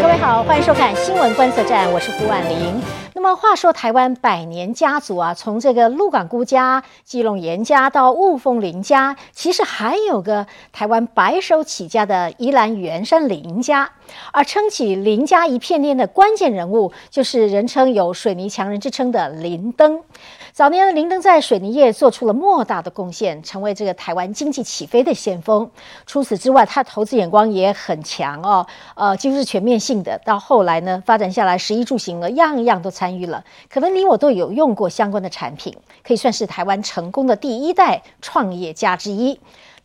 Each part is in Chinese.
各位好，欢迎收看新闻观测站，我是胡婉玲。那么话说，台湾百年家族啊，从这个鹿港辜家、基隆严家到雾峰林家，其实还有个台湾白手起家的宜兰元山林家。而撑起林家一片天的关键人物，就是人称有“水泥强人”之称的林登。早年的林登在水泥业做出了莫大的贡献，成为这个台湾经济起飞的先锋。除此之外，他投资眼光也很强哦，呃，几乎是全面性的。到后来呢，发展下来，十一住行呢，样样都参与了。可能你我都有用过相关的产品，可以算是台湾成功的第一代创业家之一。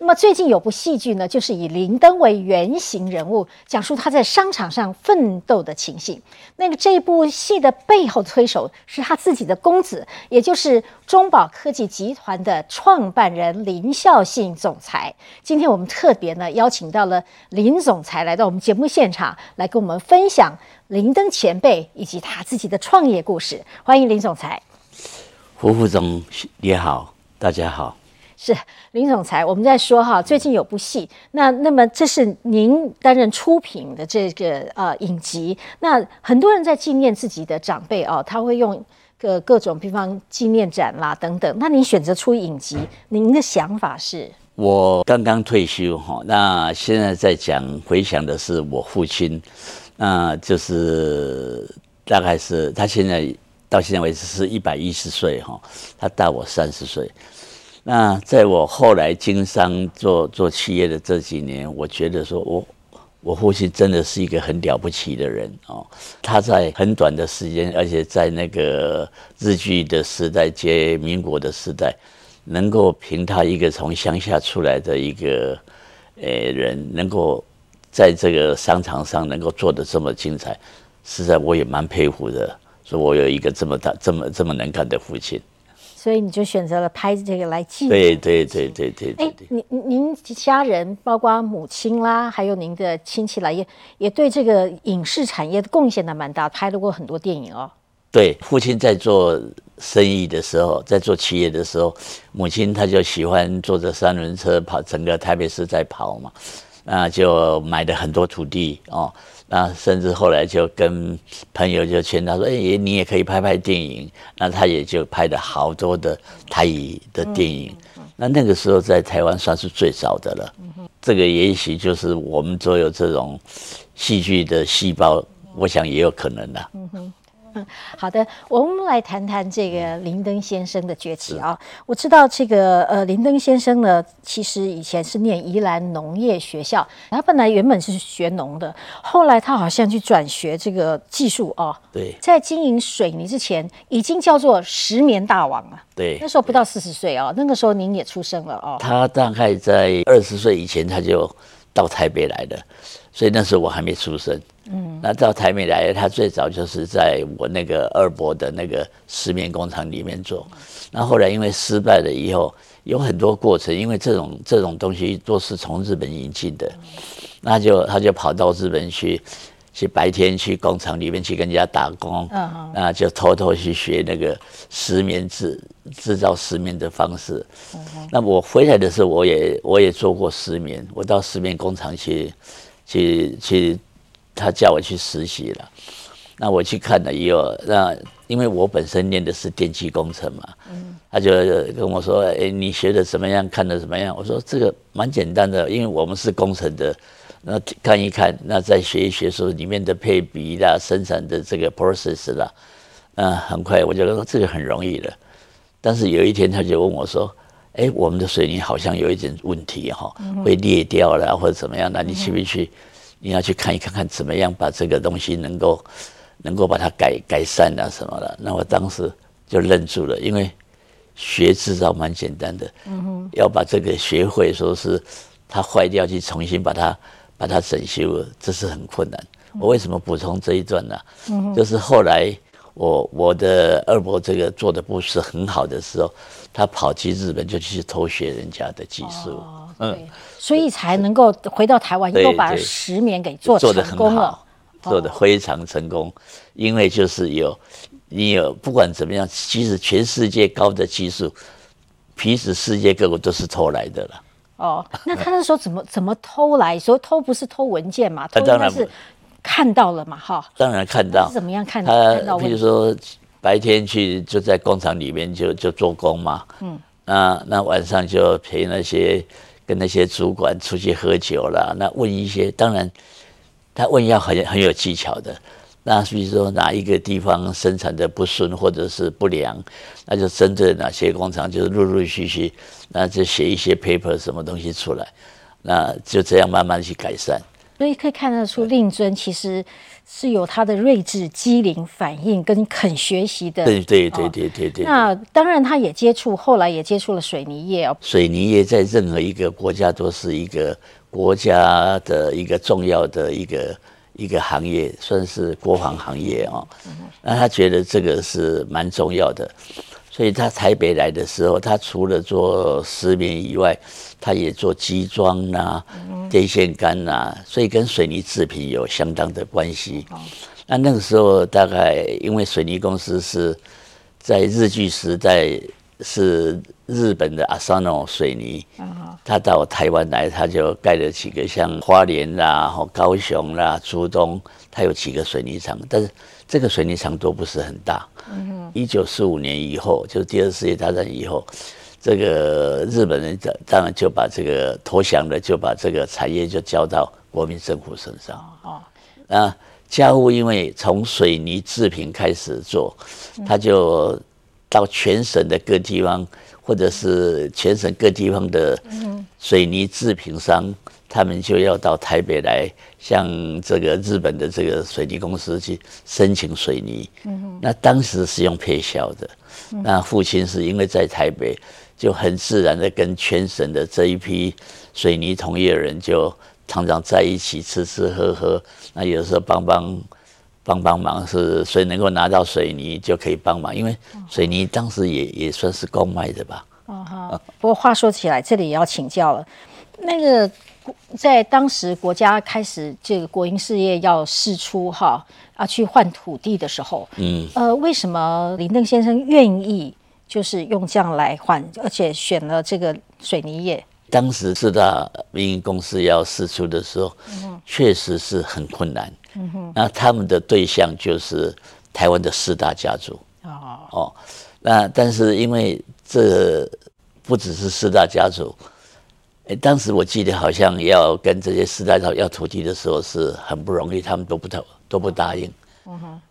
那么最近有部戏剧呢，就是以林登为原型人物，讲述他在商场上奋斗的情形。那个这部戏的背后推手是他自己的公子，也就是中宝科技集团的创办人林孝信总裁。今天我们特别呢邀请到了林总裁来到我们节目现场，来跟我们分享林登前辈以及他自己的创业故事。欢迎林总裁，胡副总也好，大家好。是林总裁，我们在说哈，最近有部戏，那那么这是您担任出品的这个呃影集，那很多人在纪念自己的长辈哦，他会用各各种地方纪念展啦等等，那您选择出影集，您的想法是？我刚刚退休哈，那现在在讲回想的是我父亲，那就是大概是他现在到现在为止是一百一十岁哈，他大我三十岁。那在我后来经商做做企业的这几年，我觉得说我我父亲真的是一个很了不起的人哦。他在很短的时间，而且在那个日据的时代接民国的时代，能够凭他一个从乡下出来的一个呃人，能够在这个商场上能够做的这么精彩，实在我也蛮佩服的。说我有一个这么大、这么这么能干的父亲。所以你就选择了拍这个来记。对对对对对。哎，您您家人，包括母亲啦，还有您的亲戚来，也也对这个影视产业的贡献的蛮大，拍了过很多电影哦。对，父亲在做生意的时候，在做企业的时候，母亲她就喜欢坐着三轮车跑整个台北市在跑嘛，那就买了很多土地哦。那甚至后来就跟朋友就劝他说：“哎，你也可以拍拍电影。”那他也就拍了好多的台语的电影。那那个时候在台湾算是最早的了。这个也许就是我们所有这种戏剧的细胞，我想也有可能的。嗯，好的，我们来谈谈这个林登先生的崛起啊。我知道这个呃，林登先生呢，其实以前是念宜兰农业学校，他本来原本是学农的，后来他好像去转学这个技术哦。对，在经营水泥之前，已经叫做石棉大王了。对，那时候不到四十岁哦，那个时候您也出生了哦。他大概在二十岁以前，他就到台北来了。所以那时候我还没出生，嗯，那到台美来，他最早就是在我那个二伯的那个石棉工厂里面做，那后来因为失败了以后，有很多过程，因为这种这种东西都是从日本引进的，那就他就跑到日本去，去白天去工厂里面去跟人家打工，嗯。那就偷偷去学那个石棉制制造石棉的方式，嗯。那我回来的时候，我也我也做过石棉，我到石棉工厂去。去去，他叫我去实习了，那我去看了以后，那因为我本身念的是电气工程嘛，他就跟我说：“哎，你学的怎么样？看的怎么样？”我说：“这个蛮简单的，因为我们是工程的，那看一看，那再学一学说里面的配比啦、生产的这个 process 啦，嗯，很快我就说这个很容易的。但是有一天他就问我说。”哎，我们的水泥好像有一点问题哈，会裂掉了或者怎么样？那你去不去？你要去看一看看怎么样把这个东西能够能够把它改改善啊什么的？那我当时就愣住了，因为学制造蛮简单的，要把这个学会，说是它坏掉去重新把它把它整修，这是很困难。我为什么补充这一段呢？就是后来。我我的二伯这个做的不是很好的时候，他跑去日本就去偷学人家的技术，嗯，所以才能够回到台湾，又把石棉给做成功了，做的非常成功。因为就是有你有不管怎么样，其实全世界高的技术，其实世界各国都是偷来的了。哦，那他那时候怎么 怎么偷来？说偷不是偷文件嘛？偷应当然该是看到了嘛？哈，当然看到是怎么样看他看到，比？如说白天去就在工厂里面就就做工嘛，嗯，那那晚上就陪那些跟那些主管出去喝酒啦，那问一些，当然他问要很很有技巧的。那比如说哪一个地方生产的不顺或者是不良，那就针对哪些工厂，就是陆陆续续，那就写一些 paper 什么东西出来，那就这样慢慢去改善。所以可以看得出，令尊其实是有他的睿智、机灵、反应跟肯学习的。对对对对对对。那当然，他也接触，后来也接触了水泥业哦。水泥业在任何一个国家都是一个国家的一个重要的一个一个行业，算是国防行业哦。那他觉得这个是蛮重要的，所以他台北来的时候，他除了做石棉以外，他也做机装呐、电线杆呐，所以跟水泥制品有相当的关系。那那个时候大概因为水泥公司是在日据时代是日本的阿萨诺水泥，他到台湾来，他就盖了几个像花莲啦、吼高雄啦、竹东，他有几个水泥厂，但是这个水泥厂都不是很大。一九四五年以后，就是第二次世界大战以后，这个日本人当当然就把这个投降了，就把这个产业就交到国民政府身上。哦，那家户因为从水泥制品开始做，他就到全省的各地方，或者是全省各地方的水泥制品商，他们就要到台北来，向这个日本的这个水泥公司去申请水泥。嗯那当时是用配销的，那父亲是因为在台北，就很自然的跟全省的这一批水泥同业人就常常在一起吃吃喝喝，那有时候帮帮帮帮忙，是谁能够拿到水泥就可以帮忙，因为水泥当时也也算是公卖的吧。哦哈。不过话说起来，这里也要请教了，那个在当时国家开始这个国营事业要释出哈啊去换土地的时候，嗯，呃，为什么林邓先生愿意就是用这样来换，而且选了这个水泥业？当时四大民营公司要释出的时候，确实是很困难。嗯哼那他们的对象就是台湾的四大家族。哦，哦，那但是因为这不只是四大家族，诶，当时我记得好像要跟这些四大家要土地的时候是很不容易，他们都不答都不答应，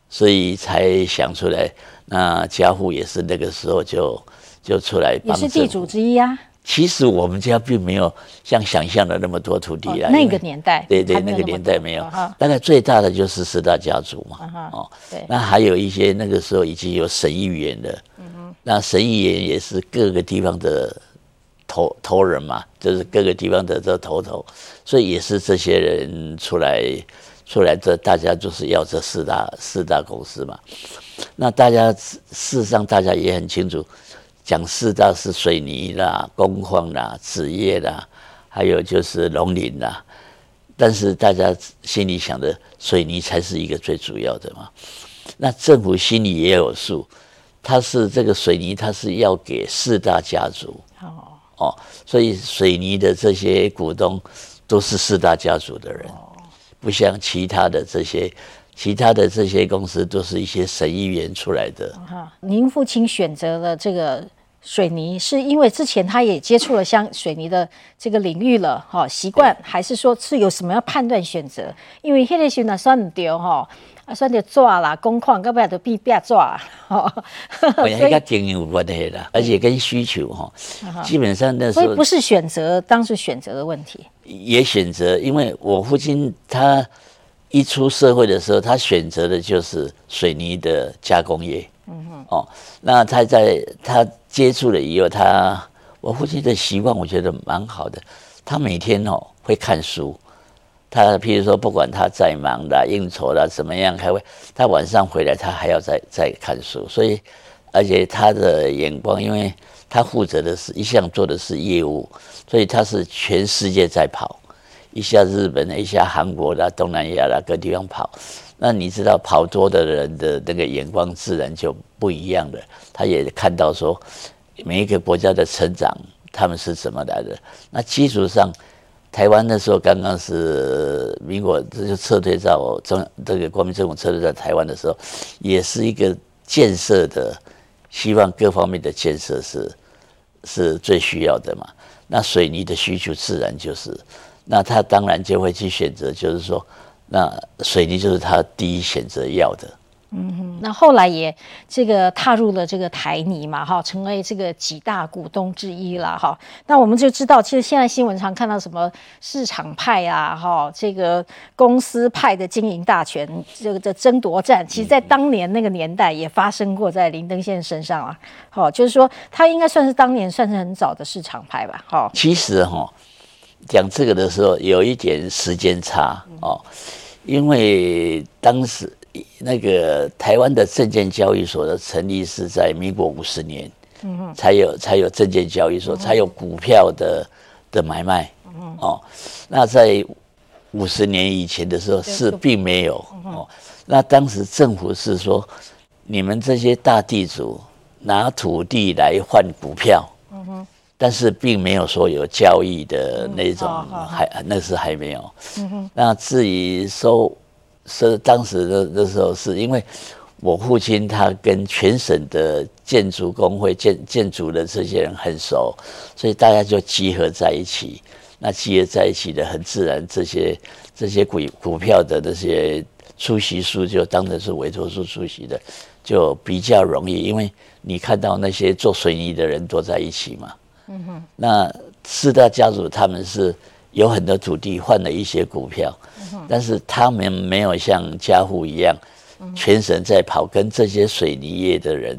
所以才想出来。那家户也是那个时候就就出来也帮是地主。之一啊。其实我们家并没有像想象的那么多土地啊，哦那个年代对对，那个年代没有大概最大的就是四大家族嘛啊哈，哦，对那还有一些那个时候已经有省议员了，那省议员也是各个地方的头头人嘛，就是各个地方的这头头，所以也是这些人出来出来，这大家就是要这四大四大公司嘛。那大家事实上大家也很清楚，讲四大是水泥啦、工矿啦、纸业啦，还有就是农林啦。但是大家心里想的，水泥才是一个最主要的嘛。那政府心里也有数，它是这个水泥，它是要给四大家族哦，哦，所以水泥的这些股东都是四大家族的人，不像其他的这些。其他的这些公司都是一些省议员出来的，哈，您父亲选择了这个水泥，是因为之前他也接触了像水泥的这个领域了，哈，习惯还是说是有什么要判断选择？因为迄个时候呢算唔对哈，啊算着纸啦，工矿要不然就必变抓，哈，我跟个经营有关系啦，而且跟需求哈，基本上那时候所以不是选择当时选择的问题，也选择，因为我父亲他一出社会的时候，他选择的就是水泥的加工业。嗯哼，哦，那他在他接触了以后，他我父亲的习惯我觉得蛮好的，他每天哦会看书。他譬如说，不管他再忙啦、应酬啦、怎么样开会，他晚上回来他还要再再看书。所以，而且他的眼光，因为他负责的是一项做的是业务，所以他是全世界在跑。一下日本的，一下韩国的，东南亚的各地方跑。那你知道跑多的人的那个眼光自然就不一样了。他也看到说，每一个国家的成长他们是怎么来的。那基础上，台湾那时候刚刚是民国，这就撤退到中这个国民政府撤退在台湾的时候，也是一个建设的，希望各方面的建设是是最需要的嘛。那水泥的需求自然就是，那他当然就会去选择，就是说，那水泥就是他第一选择要的。嗯哼，那后来也这个踏入了这个台泥嘛，哈，成为这个几大股东之一了，哈。那我们就知道，其实现在新闻常看到什么市场派啊，哈，这个公司派的经营大权，这个的争夺战，其实在当年那个年代也发生过在林登宪身上啊，好，就是说他应该算是当年算是很早的市场派吧，哈。其实哈，讲这个的时候有一点时间差哦，因为当时。那个台湾的证券交易所的成立是在民国五十年，嗯才有才有证券交易所，才有股票的的买卖，哦，那在五十年以前的时候是并没有哦，那当时政府是说，你们这些大地主拿土地来换股票，嗯哼，但是并没有说有交易的那种，还那是还没有，嗯，那至于收。是当时的那时候，是因为我父亲他跟全省的建筑工会建建筑的这些人很熟，所以大家就集合在一起。那集合在一起的很自然，这些这些股股票的那些出席书就当成是委托书出席的，就比较容易，因为你看到那些做水泥的人都在一起嘛。嗯哼。那四大家族他们是。有很多土地换了一些股票，但是他们没有像家户一样，全神在跑，跟这些水泥业的人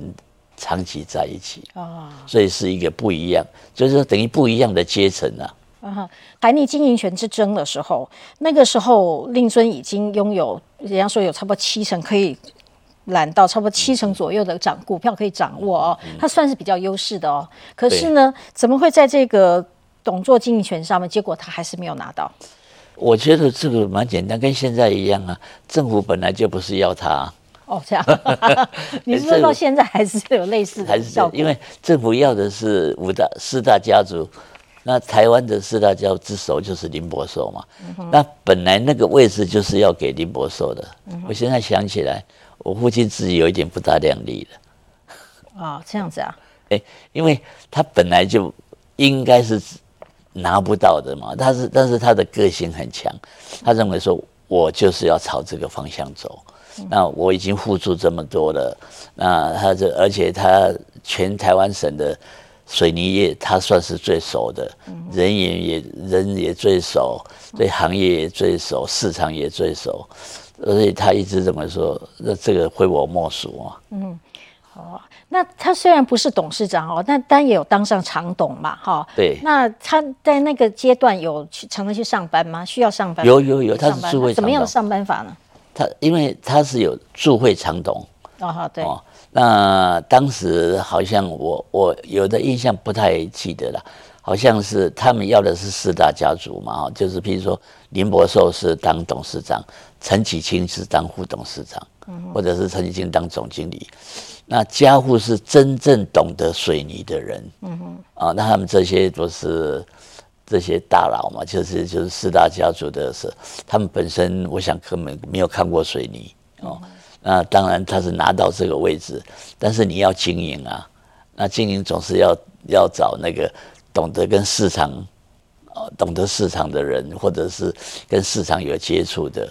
长期在一起。啊，所以是一个不一样，就是等于不一样的阶层啊。啊，台泥经营权之争的时候，那个时候令尊已经拥有，人家说有差不多七成可以揽到差不多七成左右的掌股票可以掌握哦，他算是比较优势的哦。可是呢，怎么会在这个？董座经营权上面，结果他还是没有拿到。我觉得这个蛮简单，跟现在一样啊。政府本来就不是要他。哦，这样。你是说到现在还是有类似的效果？因为政府要的是五大四大家族，那台湾的四大家族之首就是林伯寿嘛。那本来那个位置就是要给林伯寿的。我现在想起来，我父亲自己有一点不大量力了。啊，这样子啊？哎，因为他本来就应该是。拿不到的嘛，但是，但是他的个性很强，他认为说，我就是要朝这个方向走。那我已经付出这么多了，那他这，而且他全台湾省的水泥业，他算是最熟的，人员也人也最熟，对行业也最熟，市场也最熟，所以他一直认为说，那这个非我莫属啊。嗯。哦，那他虽然不是董事长哦，但但也有当上常董嘛，哈。对。那他在那个阶段有去常常去上班吗？需要上班？有有有，他是驻会怎么样的上班法呢？他因为他是有驻会常董。哦好，对。哦，那当时好像我我有的印象不太记得了，好像是他们要的是四大家族嘛，就是譬如说林伯寿是当董事长，陈启清是当副董事长，或者是陈启清当总经理。那家户是真正懂得水泥的人，嗯哼，啊，那他们这些都是这些大佬嘛，就是就是四大家族的是，他们本身我想根本没有看过水泥哦。那当然他是拿到这个位置，但是你要经营啊，那经营总是要要找那个懂得跟市场，哦，懂得市场的人，或者是跟市场有接触的。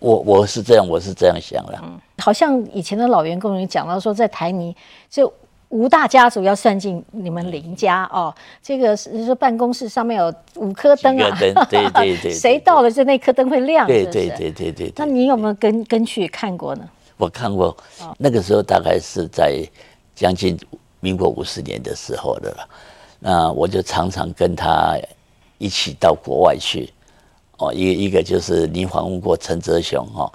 我我是这样，我是这样想的。嗯，好像以前的老员工也讲到说，在台泥就吴大家族要算进你们林家哦。这个是说办公室上面有五颗灯啊，对对 对，谁到了就那颗灯会亮，对对对对对。那你有没有跟跟去看过呢？我看过，那个时候大概是在将近民国五十年的时候的了。那我就常常跟他一起到国外去。哦，一一个就是你访问过陈泽雄哈，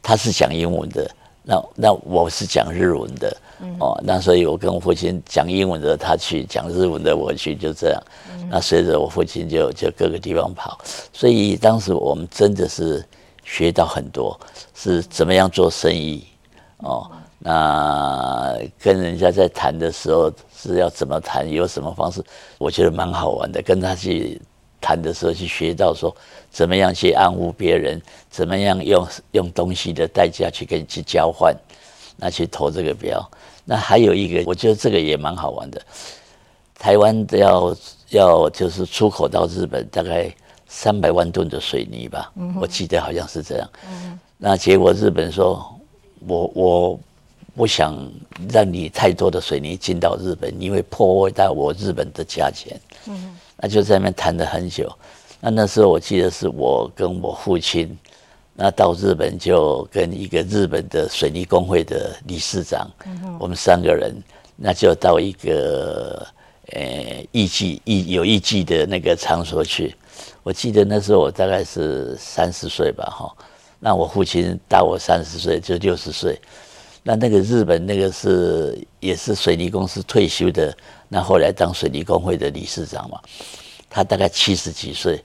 他是讲英文的，那那我是讲日文的，哦，那所以我跟我父亲讲英文的他去，讲日文的我去，就这样。那随着我父亲就就各个地方跑，所以当时我们真的是学到很多，是怎么样做生意哦。那跟人家在谈的时候是要怎么谈，有什么方式，我觉得蛮好玩的。跟他去谈的时候，去学到说怎么样去安抚别人，怎么样用用东西的代价去跟你去交换，那去投这个标。那还有一个，我觉得这个也蛮好玩的。台湾要要就是出口到日本，大概三百万吨的水泥吧，我记得好像是这样。那结果日本说，我我。不想让你太多的水泥进到日本，你会破坏到我日本的价钱。嗯，那就在那边谈了很久。那那时候我记得是我跟我父亲，那到日本就跟一个日本的水泥工会的理事长，我们三个人，那就到一个呃艺伎艺有艺伎的那个场所去。我记得那时候我大概是三十岁吧，哈。那我父亲大我三十岁，就六十岁。那那个日本那个是也是水泥公司退休的，那后来当水泥工会的理事长嘛，他大概七十几岁，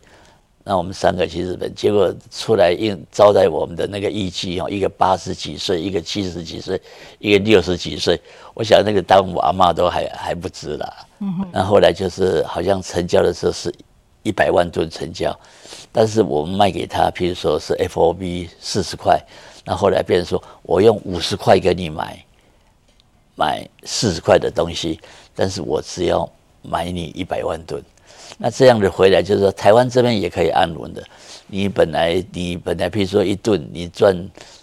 那我们三个去日本，结果出来应招待我们的那个艺妓哦，一个八十几岁，一个七十几岁，一个六十几岁，我想那个当我阿妈都还还不值了。嗯那后来就是好像成交的时候是一百万吨成交，但是我们卖给他，譬如说是 FOB 四十块。那后来变成说，我用五十块给你买，买四十块的东西，但是我只要买你一百万吨。那这样的回来就是说，台湾这边也可以安稳的。你本来你本来譬如说一顿你赚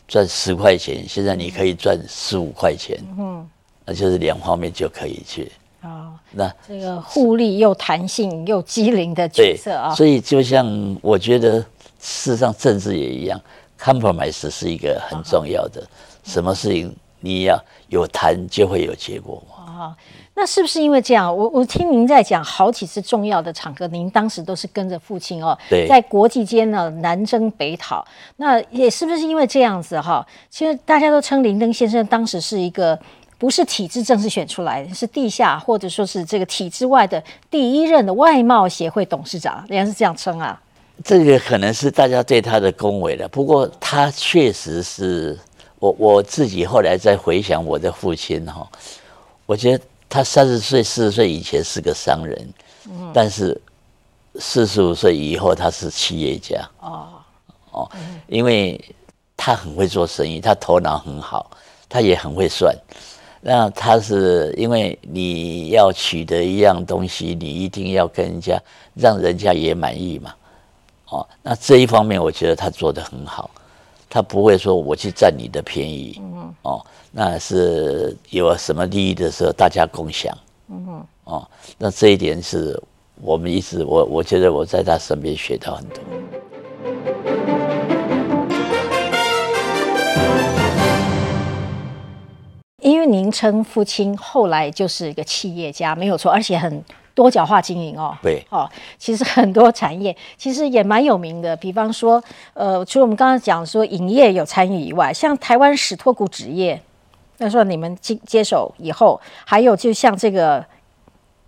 赚十块钱，现在你可以赚十五块钱。嗯，那就是两方面就可以去。啊，那这个互利又弹性又机灵的角色啊。所以就像我觉得，事实上政治也一样。Compromise 是一个很重要的，什么事情你要有谈就会有结果嘛。啊，那是不是因为这样？我我听您在讲好几次重要的场合，您当时都是跟着父亲哦，在国际间呢南征北讨。那也是不是因为这样子哈？其实大家都称林登先生当时是一个不是体制正式选出来的，是地下或者说是这个体制外的第一任的外贸协会董事长，人家是这样称啊。这个可能是大家对他的恭维了，不过他确实是我我自己后来再回想我的父亲哈，我觉得他三十岁四十岁以前是个商人，嗯，但是四十五岁以后他是企业家。哦。哦，因为他很会做生意，他头脑很好，他也很会算，那他是因为你要取得一样东西，你一定要跟人家让人家也满意嘛。哦，那这一方面我觉得他做的很好，他不会说我去占你的便宜，嗯，哦，那是有什么利益的时候大家共享，嗯，哦，那这一点是我们一直我我觉得我在他身边学到很多。因为您称父亲后来就是一个企业家，没有错，而且很。多角化经营哦，对，哦，其实很多产业其实也蛮有名的，比方说，呃，除了我们刚刚讲说影业有参与以外，像台湾史托股纸业，那说你们接接手以后，还有就像这个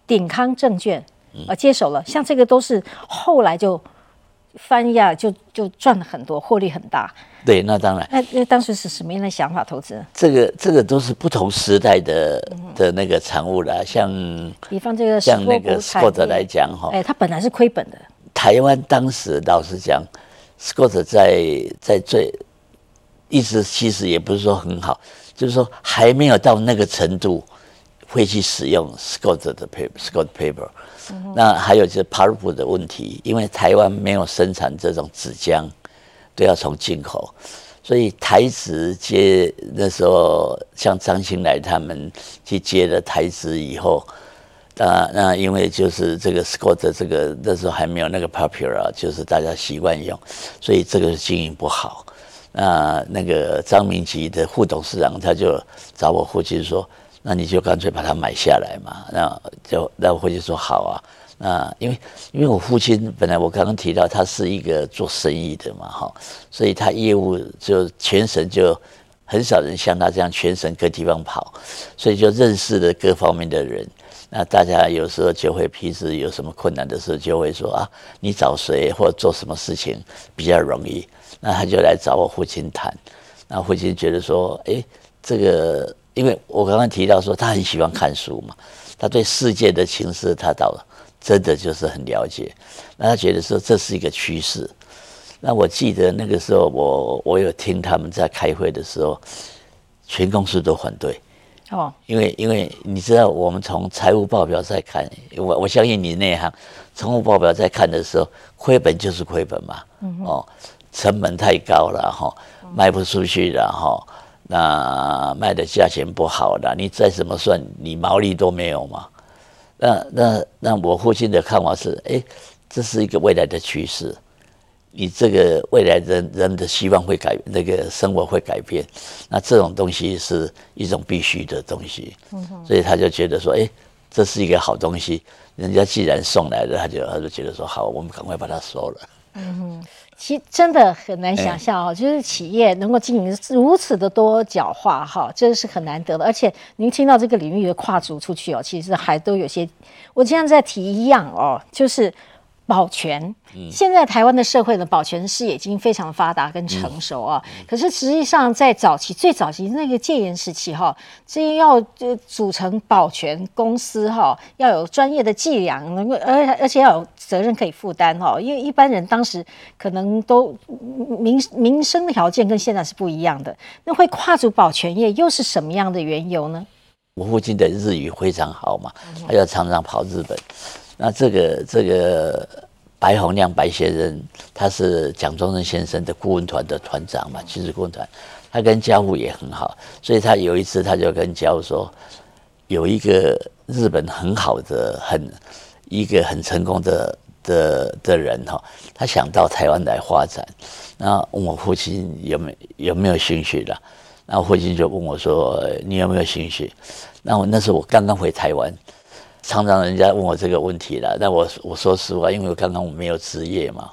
鼎康证券，呃，接手了，像这个都是后来就翻呀，就就赚了很多，获利很大。对，那当然。那那当时是什么样的想法投资？这个这个都是不同时代的的那个产物啦，像比方这个像那个 Scott 来讲哈，哎，他本来是亏本的。台湾当时老实讲，Scott 在在最一直其实也不是说很好，就是说还没有到那个程度会去使用 Scott 的 paper，Scott paper。那还有就是 p a r p 的问题，因为台湾没有生产这种纸浆。都要从进口，所以台纸接那时候，像张新来他们去接了台纸以后，那那因为就是这个 Scott 这个那时候还没有那个 popular，就是大家习惯用，所以这个经营不好。那那个张明吉的副董事长他就找我父亲说：“那你就干脆把它买下来嘛。”那就那我父亲说：“好啊。”那，因为因为我父亲本来我刚刚提到他是一个做生意的嘛，哈，所以他业务就全省就很少人像他这样全省各地方跑，所以就认识了各方面的人。那大家有时候就会平时有什么困难的时候，就会说啊，你找谁或做什么事情比较容易？那他就来找我父亲谈。那父亲觉得说，哎，这个，因为我刚刚提到说他很喜欢看书嘛，他对世界的情势他倒真的就是很了解，那他觉得说这是一个趋势。那我记得那个时候，我我有听他们在开会的时候，全公司都反对。哦，因为因为你知道，我们从财务报表在看，我我相信你内行，财务报表在看的时候，亏本就是亏本嘛。哦，成本太高了哈，卖不出去了哈，那卖的价钱不好了，你再怎么算，你毛利都没有嘛。那那那我父亲的看法是，哎，这是一个未来的趋势。你这个未来人人的希望会改，那个生活会改变，那这种东西是一种必须的东西，所以他就觉得说，哎，这是一个好东西，人家既然送来了，他就他就觉得说，好，我们赶快把它收了。嗯哼，其实真的很难想象哦，就是企业能够经营如此的多角化哈，真是很难得的。而且您听到这个领域的跨足出去哦，其实还都有些，我经常在提一样哦，就是。保全，现在台湾的社会的保全事业已经非常发达跟成熟啊。可是实际上在早期最早期那个戒严时期哈，这要呃组成保全公司哈，要有专业的伎俩，能够而而且要有责任可以负担哈。因为一般人当时可能都民民生条件跟现在是不一样的，那会跨足保全业又是什么样的缘由呢？我父亲的日语非常好嘛，他要常常跑日本。那这个这个白洪亮白先生，他是蒋中正先生的顾问团的团长嘛，其实顾问团，他跟家父也很好，所以他有一次他就跟家父说，有一个日本很好的很一个很成功的的的人哈，他想到台湾来发展，那问我父亲有没有没有兴趣的，然后父亲就问我说，你有没有兴趣？那我那时候我刚刚回台湾。常常人家问我这个问题了，那我我说实话，因为我刚刚我没有职业嘛，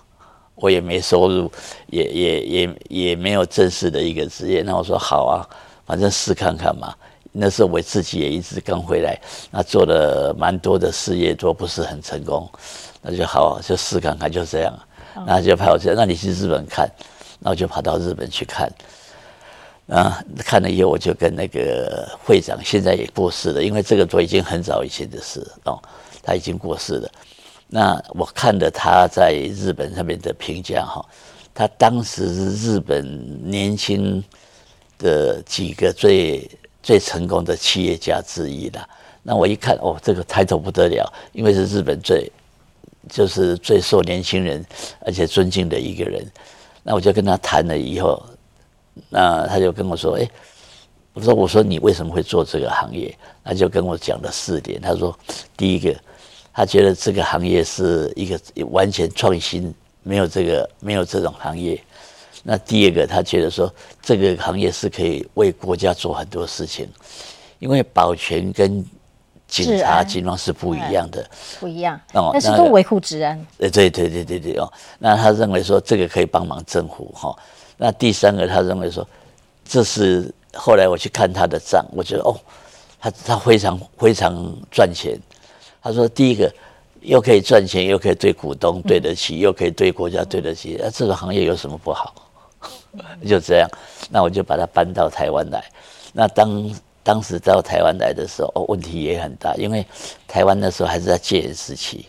我也没收入，也也也也没有正式的一个职业。那我说好啊，反正试看看嘛。那时候我自己也一直刚回来，那做了蛮多的事业，都不是很成功，那就好就试看看，就这样。那就派我去，那你去日本看，那我就跑到日本去看。啊，看了以后我就跟那个会长，现在也过世了，因为这个都已经很早以前的事哦，他已经过世了。那我看了他在日本上面的评价哈，他当时是日本年轻的几个最最成功的企业家之一了。那我一看哦，这个抬头不得了，因为是日本最就是最受年轻人而且尊敬的一个人。那我就跟他谈了以后。那他就跟我说：“哎，我说我说你为什么会做这个行业？”他就跟我讲了四点。他说：“第一个，他觉得这个行业是一个完全创新，没有这个没有这种行业。那第二个，他觉得说这个行业是可以为国家做很多事情，因为保全跟警察、警方是不一样的，不一样。哦，但是都维护治安。呃，对对对对对哦。那他认为说这个可以帮忙政府哈。”那第三个，他认为说，这是后来我去看他的账，我觉得哦，他他非常非常赚钱。他说第一个又可以赚钱，又可以对股东对得起，又可以对国家对得起，那这个行业有什么不好？就这样，那我就把它搬到台湾来。那当当时到台湾来的时候，哦，问题也很大，因为台湾那时候还是在戒严时期，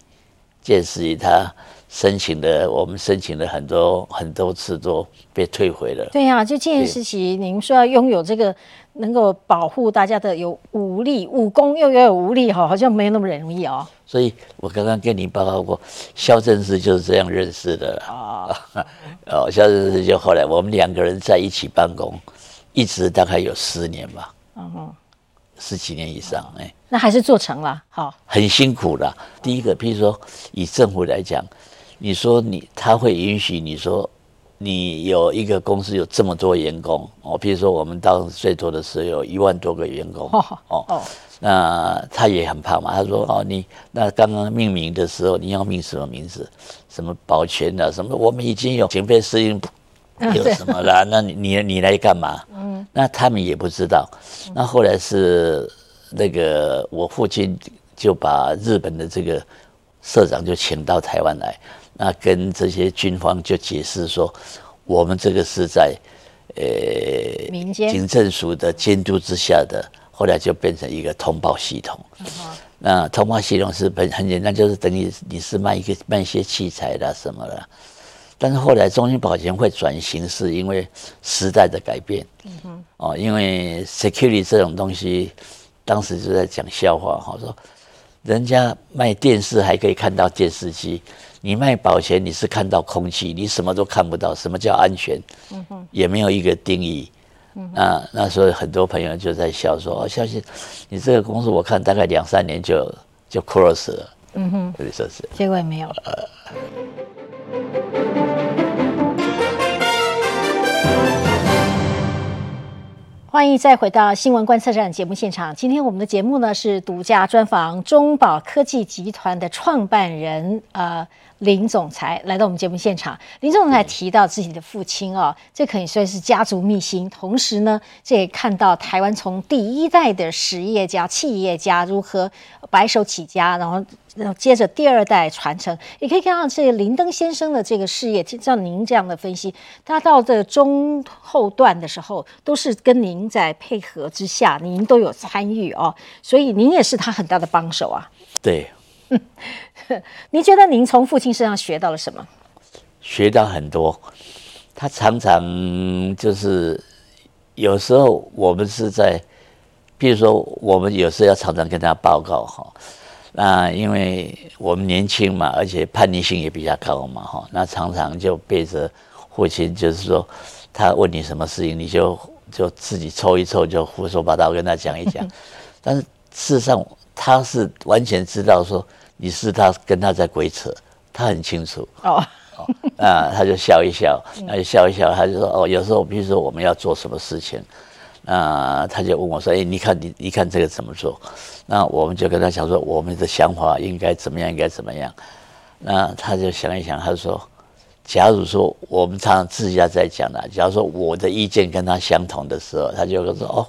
戒严时期他。申请的，我们申请了很多很多次都被退回了。对呀，就这件事情，您说要拥有这个能够保护大家的有武力，武功又要有武力哈，好像没有那么容易哦。所以我刚刚跟你报告过，肖正是就是这样认识的啊。哦，肖正是就后来我们两个人在一起办公，一直大概有十年吧。嗯哼，十几年以上哎。那还是做成了，好。很辛苦的。第一个，譬如说以政府来讲。你说你他会允许你说你有一个公司有这么多员工哦，比如说我们当时最多的时候有一万多个员工哦哦，那他也很怕嘛。他说哦，你那刚刚命名的时候你要命什么名字？什么保全的什么？我们已经有警备司令部有什么啦？那你你你来干嘛？嗯，那他们也不知道。那后来是那个我父亲就把日本的这个社长就请到台湾来。那跟这些军方就解释说，我们这个是在呃民间警政署的监督之下的，后来就变成一个通报系统。那通报系统是很很简单，就是等于你是卖一个卖一些器材啦什么的。但是后来中心保全会转型，是因为时代的改变。哦，因为 security 这种东西，当时就在讲笑话哈，说人家卖电视还可以看到电视机，你卖保险你是看到空气，你什么都看不到。什么叫安全？也没有一个定义。那那时候很多朋友就在笑说：“哦，相信你这个公司，我看大概两三年就就 cross 了。”嗯哼，可以说是。结果也没有。欢迎再回到新闻观测站节目现场。今天我们的节目呢是独家专访中宝科技集团的创办人呃林总裁来到我们节目现场。林总裁提到自己的父亲哦，这可以说是家族秘辛。同时呢，这也看到台湾从第一代的实业家、企业家如何白手起家，然后。然后接着第二代传承，也可以看到这个林登先生的这个事业，像您这样的分析，他到这中后段的时候，都是跟您在配合之下，您都有参与哦，所以您也是他很大的帮手啊。对，您觉得您从父亲身上学到了什么？学到很多，他常常就是有时候我们是在，比如说我们有时候要常常跟他报告哈。那因为我们年轻嘛，而且叛逆性也比较高嘛，哈，那常常就背着父亲，就是说他问你什么事情，你就就自己凑一凑，就胡说八道跟他讲一讲。但是事实上，他是完全知道说你是他跟他在鬼扯，他很清楚。哦，啊，他就笑一笑，那就笑一笑，他就说哦，有时候比如说我们要做什么事情。啊他就问我说：“哎，你看你你看这个怎么做？”那我们就跟他讲说：“我们的想法应该怎么样？应该怎么样？”那他就想一想，他说：“假如说我们常常自家在讲的，假如说我的意见跟他相同的时候，他就说：‘哦，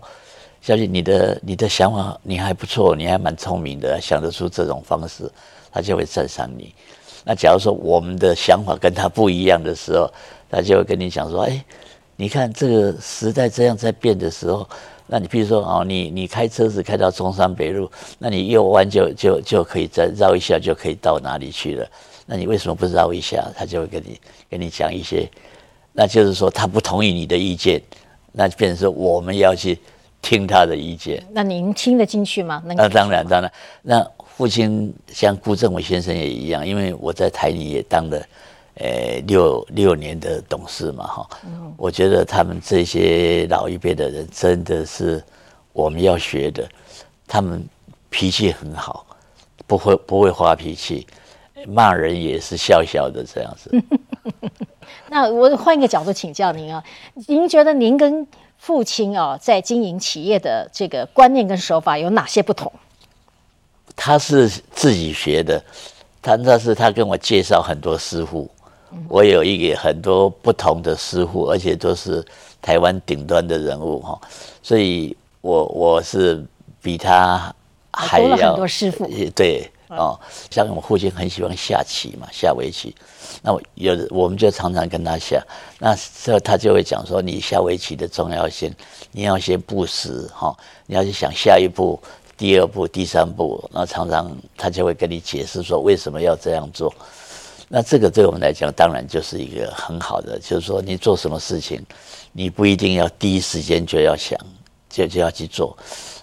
小姐，你的你的想法你还不错，你还蛮聪明的，想得出这种方式。’他就会赞赏你。那假如说我们的想法跟他不一样的时候，他就会跟你讲说：‘哎。’你看这个时代这样在变的时候，那你比如说哦，你你开车子开到中山北路，那你右弯就就就可以再绕一下就可以到哪里去了。那你为什么不绕一下？他就会跟你跟你讲一些，那就是说他不同意你的意见，那就变成说我们要去听他的意见。那您听得进去吗？那当然当然。那父亲像顾正伟先生也一样，因为我在台里也当了。呃，六六年的董事嘛，哈，我觉得他们这些老一辈的人真的是我们要学的，他们脾气很好，不会不会发脾气，骂人也是笑笑的这样子。那我换一个角度请教您啊，您觉得您跟父亲哦在经营企业的这个观念跟手法有哪些不同？他是自己学的，他那是他跟我介绍很多师傅。我有一个很多不同的师傅，而且都是台湾顶端的人物哈，所以我我是比他还要多师傅。对哦，像我父亲很喜欢下棋嘛，下围棋。那我有的我们就常常跟他下，那这他就会讲说，你下围棋的重要性，你要先布时哈，你要去想下一步、第二步、第三步，那常常他就会跟你解释说为什么要这样做。那这个对我们来讲，当然就是一个很好的，就是说你做什么事情，你不一定要第一时间就要想，就就要去做。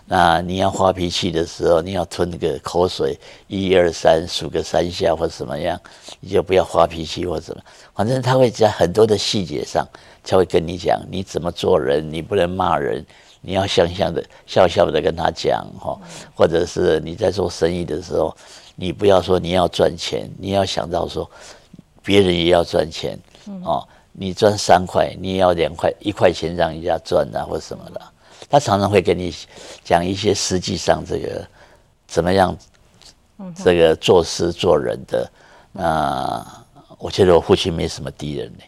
那你要发脾气的时候，你要吞那个口水，一二三数个三下或者怎么样，你就不要发脾气或怎么。反正他会在很多的细节上，他会跟你讲你怎么做人，你不能骂人，你要笑笑的笑笑的跟他讲哈，或者是你在做生意的时候。你不要说你要赚钱，你要想到说别人也要赚钱哦。你赚三块，你也要两块一块钱让人家赚啊，或什么的。他常常会跟你讲一些实际上这个怎么样，这个做事做人的。那我觉得我父亲没什么敌人呢。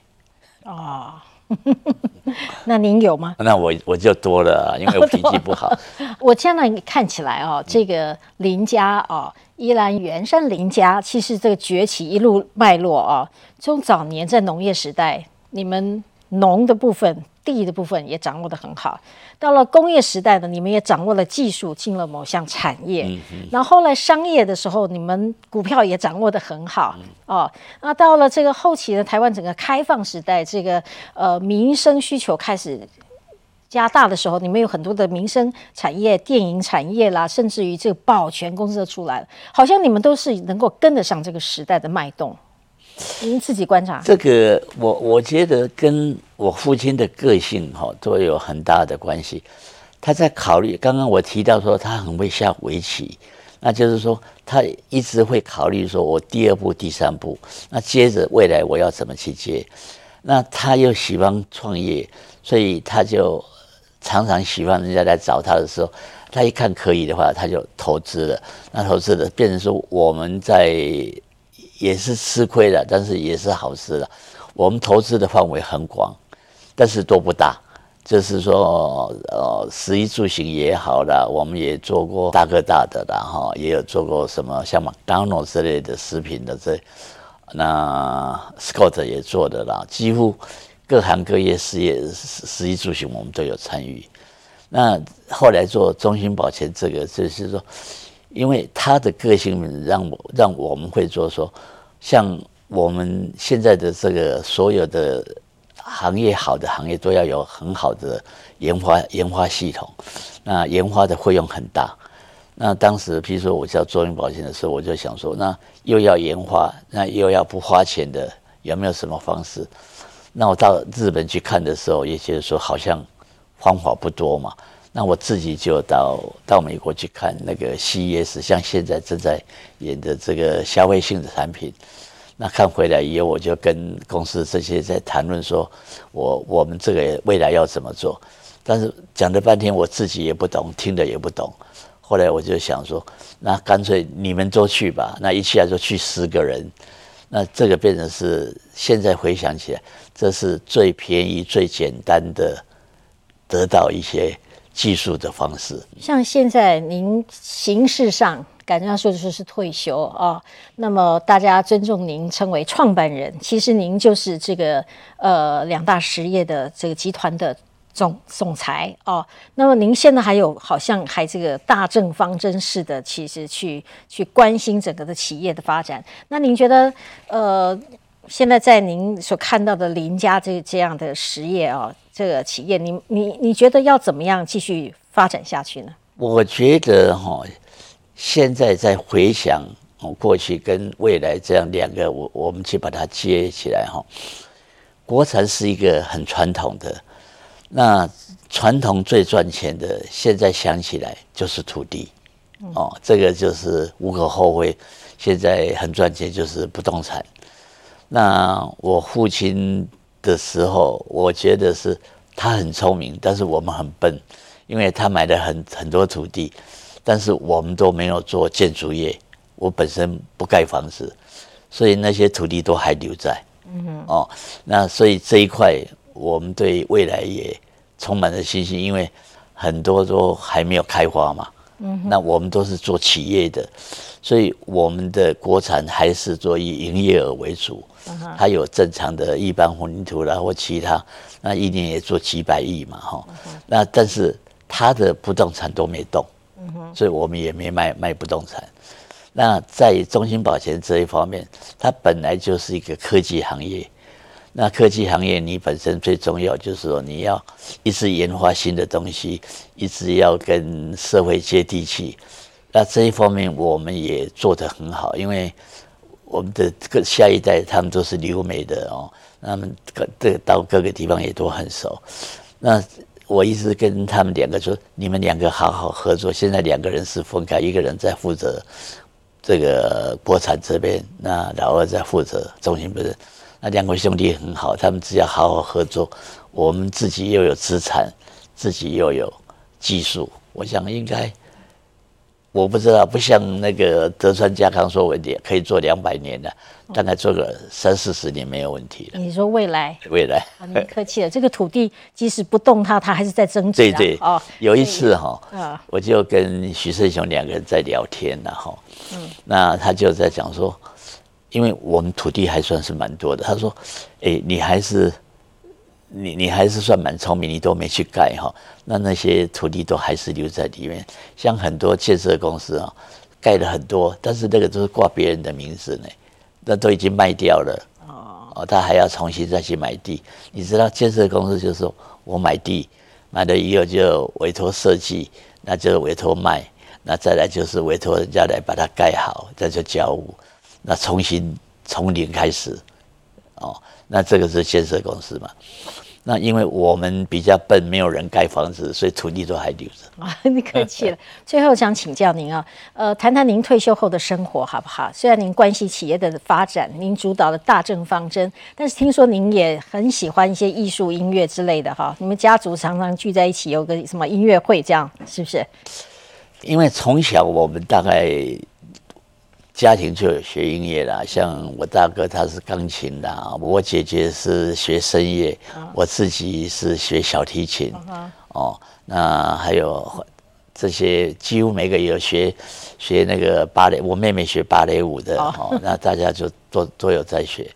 哦。那您有吗？那我我就多了，因为我脾气不好。我现在看起来哦，这个林家哦，依兰原山林家，其实这个崛起一路脉络啊，从早年在农业时代，你们农的部分地的部分也掌握的很好。到了工业时代呢，你们也掌握了技术，进了某项产业。然后后来商业的时候，你们股票也掌握的很好哦。那到了这个后期的台湾整个开放时代，这个呃民生需求开始。加大的时候，你们有很多的民生产业、电影产业啦，甚至于这个保全公司都出来了，好像你们都是能够跟得上这个时代的脉动。您自己观察，这个我我觉得跟我父亲的个性哈都有很大的关系。他在考虑，刚刚我提到说他很会下围棋，那就是说他一直会考虑说我第二步、第三步，那接着未来我要怎么去接？那他又喜欢创业，所以他就。常常喜欢人家来找他的时候，他一看可以的话，他就投资了。那投资的变成说我们在也是吃亏了，但是也是好事了。我们投资的范围很广，但是都不大。就是说，呃，食衣住行也好了，我们也做过大哥大的啦，哈，也有做过什么像麦当劳之类的食品的这，那 Scott 也做的啦，几乎。各行各业事业，食衣住行，我们都有参与。那后来做中心保全，这个就是说，因为他的个性让我让我们会做说，像我们现在的这个所有的行业，好的行业都要有很好的研发研发系统。那研发的费用很大。那当时，譬如说我叫中心保险的时候，我就想说，那又要研发，那又要不花钱的，有没有什么方式？那我到日本去看的时候，也觉得说好像方法不多嘛。那我自己就到到美国去看那个 CES，像现在正在演的这个消费性的产品。那看回来以后，我就跟公司这些在谈论说，我我们这个未来要怎么做。但是讲了半天，我自己也不懂，听的也不懂。后来我就想说，那干脆你们都去吧。那一去来就去十个人。那这个变成是现在回想起来，这是最便宜、最简单的得到一些技术的方式。像现在您形式上感觉上说的说是退休啊，那么大家尊重您称为创办人，其实您就是这个呃两大实业的这个集团的。总总裁哦，那么您现在还有好像还这个大政方针似的，其实去去关心整个的企业的发展。那您觉得呃，现在在您所看到的林家这这样的实业啊，这个企业，你你你觉得要怎么样继续发展下去呢？我觉得哈，现在在回想过去跟未来这样两个，我我们去把它接起来哈。国产是一个很传统的。那传统最赚钱的，现在想起来就是土地，哦，这个就是无可厚非。现在很赚钱就是不动产。那我父亲的时候，我觉得是他很聪明，但是我们很笨，因为他买了很很多土地，但是我们都没有做建筑业。我本身不盖房子，所以那些土地都还留在。嗯哦，那所以这一块。我们对未来也充满了信心，因为很多都还没有开花嘛。嗯，那我们都是做企业的，所以我们的国产还是做以营业额为主。嗯它有正常的一般混凝土啦或其他，那一年也做几百亿嘛，哈。那但是它的不动产都没动。嗯所以我们也没卖卖不动产。那在中心保险这一方面，它本来就是一个科技行业。那科技行业，你本身最重要就是说，你要一直研发新的东西，一直要跟社会接地气。那这一方面，我们也做得很好，因为我们的这个下一代他们都是留美的哦，他们各这到各个地方也都很熟。那我一直跟他们两个说，你们两个好好合作。现在两个人是分开，一个人在负责这个国产这边，那老二在负责中心不是。那两位兄弟很好，他们只要好好合作，我们自己又有资产，自己又有技术，我想应该，我不知道，不像那个德川家康说，我也可以做两百年的，大概做个三四十年没有问题了。你说未来？未来？啊，您客气了。这个土地即使不动它，它还是在增值。对对。哦，有一次哈，我就跟徐胜雄两个人在聊天了哈，嗯，那他就在讲说。因为我们土地还算是蛮多的，他说：“哎，你还是你你还是算蛮聪明，你都没去盖哈，那那些土地都还是留在里面。像很多建设公司啊，盖了很多，但是那个都是挂别人的名字呢，那都已经卖掉了。哦，哦，他还要重新再去买地。你知道建设公司就是说我买地，买了以后就委托设计，那就委托卖，那再来就是委托人家来把它盖好，再就交屋，那重新从零开始。哦，那这个是建设公司嘛？那因为我们比较笨，没有人盖房子，所以土地都还留着。啊，你客气了。最后想请教您啊，呃，谈谈您退休后的生活好不好？虽然您关系企业的发展，您主导的大政方针，但是听说您也很喜欢一些艺术、音乐之类的哈。你们家族常常聚在一起，有个什么音乐会，这样是不是？因为从小我们大概。家庭就有学音乐啦，像我大哥他是钢琴的，我姐姐是学声乐，我自己是学小提琴，哦，那还有这些几乎每个有学学那个芭蕾，我妹妹学芭蕾舞的，哦，那大家就都都有在学。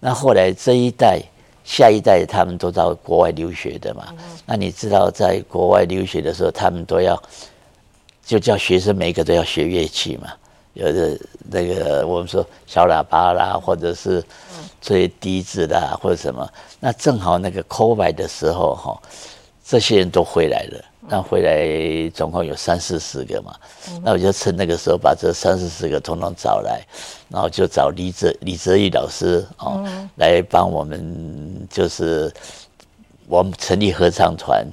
那后来这一代、下一代他们都到国外留学的嘛，那你知道在国外留学的时候，他们都要就叫学生每一个都要学乐器嘛。有的那个我们说小喇叭啦，或者是吹笛子啦，或者什么，那正好那个 COVID 的时候哈，这些人都回来了。那回来总共有三四十个嘛，那我就趁那个时候把这三四十个统统找来，然后就找李泽李泽义老师哦来帮我们，就是我们成立合唱团，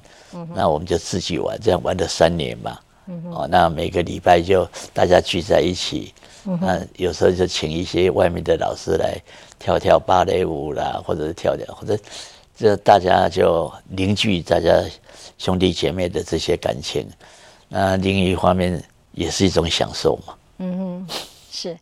那我们就自己玩，这样玩了三年嘛。哦，那每个礼拜就大家聚在一起，那有时候就请一些外面的老师来跳跳芭蕾舞啦，或者是跳跳，或者这大家就凝聚大家兄弟姐妹的这些感情。那另一方面也是一种享受嘛。嗯哼，是，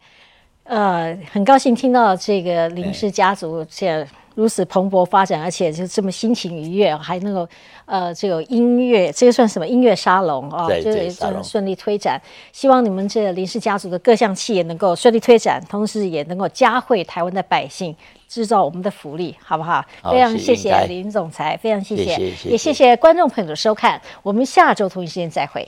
呃，很高兴听到这个林氏家族这。如此蓬勃发展，而且就这么心情愉悦，还能够呃，这个音乐，这个算什么音乐沙龙啊？对，就能顺利推展。希望你们这林氏家族的各项企业能够顺利推展，同时也能够加惠台湾的百姓，制造我们的福利，好不好？非常谢谢林总裁，非常谢谢，也谢谢观众朋友的收看。我们下周同一时间再会。